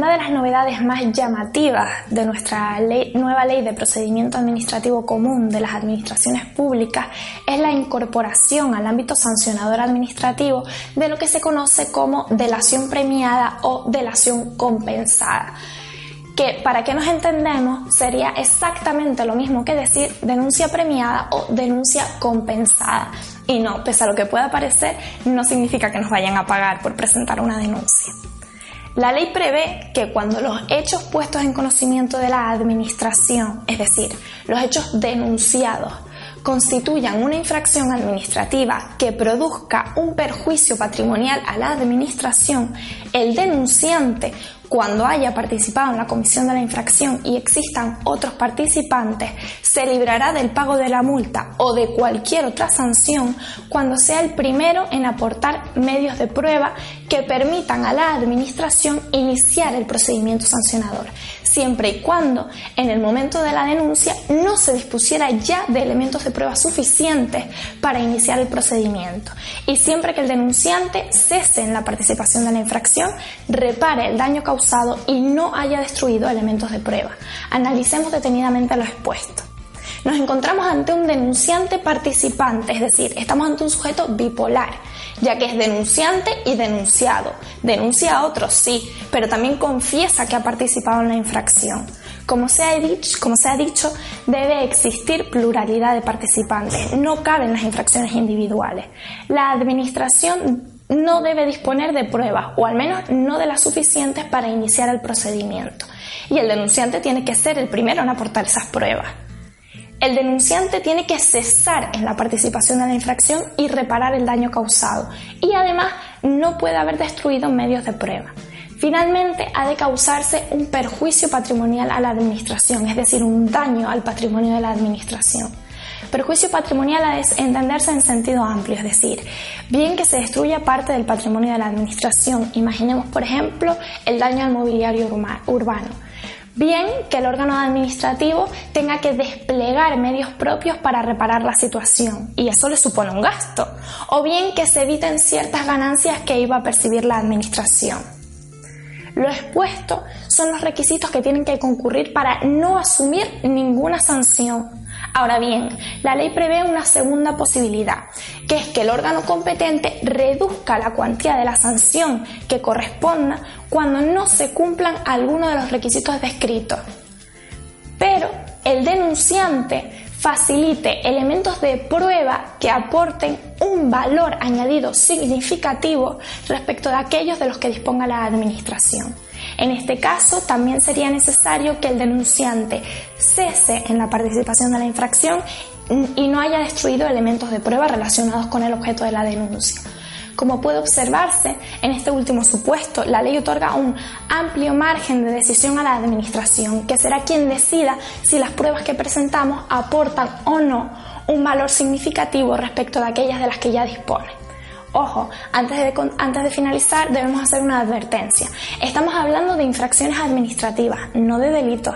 una de las novedades más llamativas de nuestra nueva ley de procedimiento administrativo común de las administraciones públicas es la incorporación al ámbito sancionador administrativo de lo que se conoce como delación premiada o delación compensada que para que nos entendemos sería exactamente lo mismo que decir denuncia premiada o denuncia compensada. Y no, pese a lo que pueda parecer, no significa que nos vayan a pagar por presentar una denuncia. La ley prevé que cuando los hechos puestos en conocimiento de la Administración, es decir, los hechos denunciados, constituyan una infracción administrativa que produzca un perjuicio patrimonial a la Administración, el denunciante cuando haya participado en la comisión de la infracción y existan otros participantes, se librará del pago de la multa o de cualquier otra sanción cuando sea el primero en aportar medios de prueba que permitan a la Administración iniciar el procedimiento sancionador, siempre y cuando en el momento de la denuncia no se dispusiera ya de elementos de prueba suficientes para iniciar el procedimiento. Y siempre que el denunciante cese en la participación de la infracción, repare el daño causado y no haya destruido elementos de prueba. Analicemos detenidamente lo expuesto. Nos encontramos ante un denunciante participante, es decir, estamos ante un sujeto bipolar, ya que es denunciante y denunciado. Denuncia a otros, sí, pero también confiesa que ha participado en la infracción. Como se, ha dicho, como se ha dicho, debe existir pluralidad de participantes, no caben las infracciones individuales. La administración no debe disponer de pruebas, o al menos no de las suficientes para iniciar el procedimiento. Y el denunciante tiene que ser el primero en aportar esas pruebas. El denunciante tiene que cesar en la participación de la infracción y reparar el daño causado. Y además no puede haber destruido medios de prueba. Finalmente, ha de causarse un perjuicio patrimonial a la administración, es decir, un daño al patrimonio de la administración. Perjuicio patrimonial de entenderse en sentido amplio, es decir, bien que se destruya parte del patrimonio de la administración, imaginemos por ejemplo el daño al mobiliario urbano. Bien que el órgano administrativo tenga que desplegar medios propios para reparar la situación y eso le supone un gasto. O bien que se eviten ciertas ganancias que iba a percibir la administración. Lo expuesto son los requisitos que tienen que concurrir para no asumir ninguna sanción Ahora bien, la ley prevé una segunda posibilidad, que es que el órgano competente reduzca la cuantía de la sanción que corresponda cuando no se cumplan algunos de los requisitos descritos. Pero el denunciante facilite elementos de prueba que aporten un valor añadido significativo respecto de aquellos de los que disponga la Administración. En este caso, también sería necesario que el denunciante cese en la participación de la infracción y no haya destruido elementos de prueba relacionados con el objeto de la denuncia. Como puede observarse, en este último supuesto, la ley otorga un amplio margen de decisión a la Administración, que será quien decida si las pruebas que presentamos aportan o no un valor significativo respecto de aquellas de las que ya dispone. Ojo, antes de, antes de finalizar debemos hacer una advertencia. Estamos hablando de infracciones administrativas, no de delitos.